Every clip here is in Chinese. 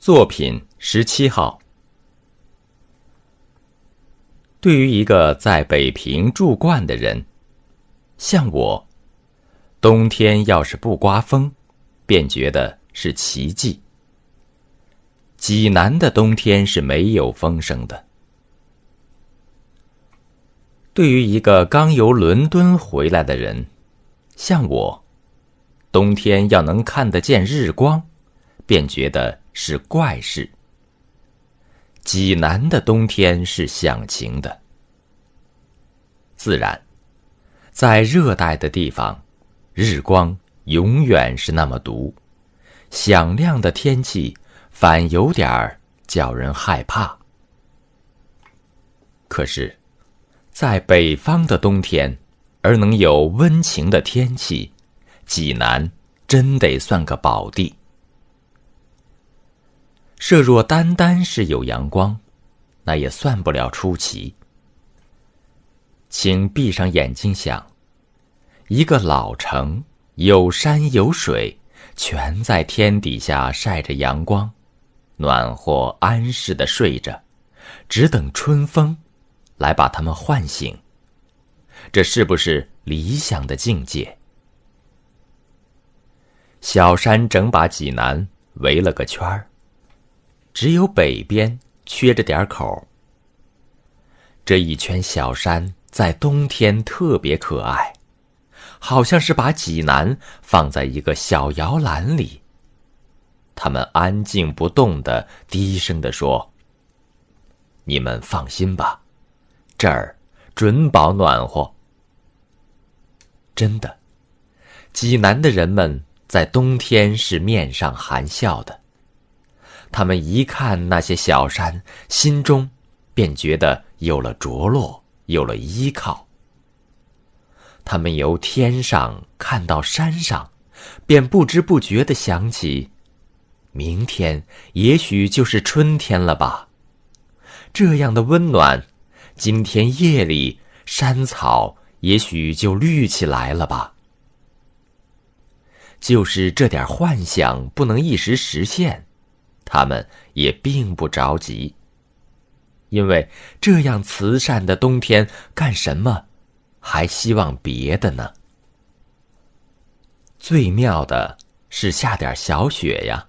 作品十七号。对于一个在北平住惯的人，像我，冬天要是不刮风，便觉得是奇迹。济南的冬天是没有风声的。对于一个刚由伦敦回来的人，像我，冬天要能看得见日光，便觉得。是怪事。济南的冬天是响晴的。自然，在热带的地方，日光永远是那么毒，响亮的天气反有点儿叫人害怕。可是，在北方的冬天，而能有温情的天气，济南真得算个宝地。设若单单是有阳光，那也算不了出奇。请闭上眼睛想，一个老城，有山有水，全在天底下晒着阳光，暖和安适的睡着，只等春风来把他们唤醒。这是不是理想的境界？小山整把济南围了个圈儿。只有北边缺着点口。这一圈小山在冬天特别可爱，好像是把济南放在一个小摇篮里。他们安静不动的，低声的说：“你们放心吧，这儿准保暖和。”真的，济南的人们在冬天是面上含笑的。他们一看那些小山，心中便觉得有了着落，有了依靠。他们由天上看到山上，便不知不觉的想起：明天也许就是春天了吧？这样的温暖，今天夜里山草也许就绿起来了吧？就是这点幻想不能一时实现。他们也并不着急，因为这样慈善的冬天干什么，还希望别的呢？最妙的是下点小雪呀。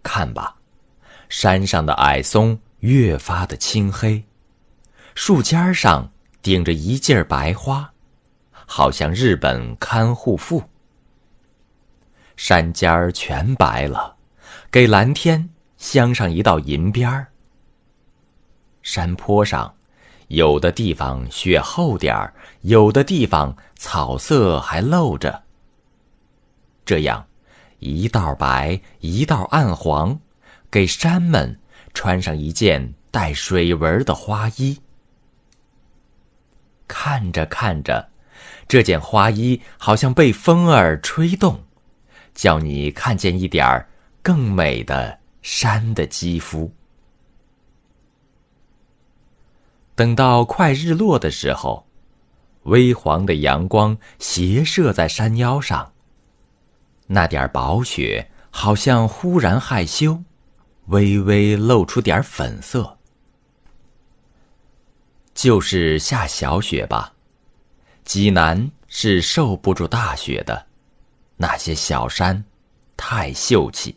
看吧，山上的矮松越发的青黑，树尖上顶着一劲儿白花，好像日本看护妇。山尖儿全白了。给蓝天镶上一道银边儿。山坡上，有的地方雪厚点儿，有的地方草色还露着。这样，一道白，一道暗黄，给山们穿上一件带水纹的花衣。看着看着，这件花衣好像被风儿吹动，叫你看见一点儿。更美的山的肌肤。等到快日落的时候，微黄的阳光斜射在山腰上，那点薄雪好像忽然害羞，微微露出点粉色。就是下小雪吧，济南是受不住大雪的，那些小山太秀气。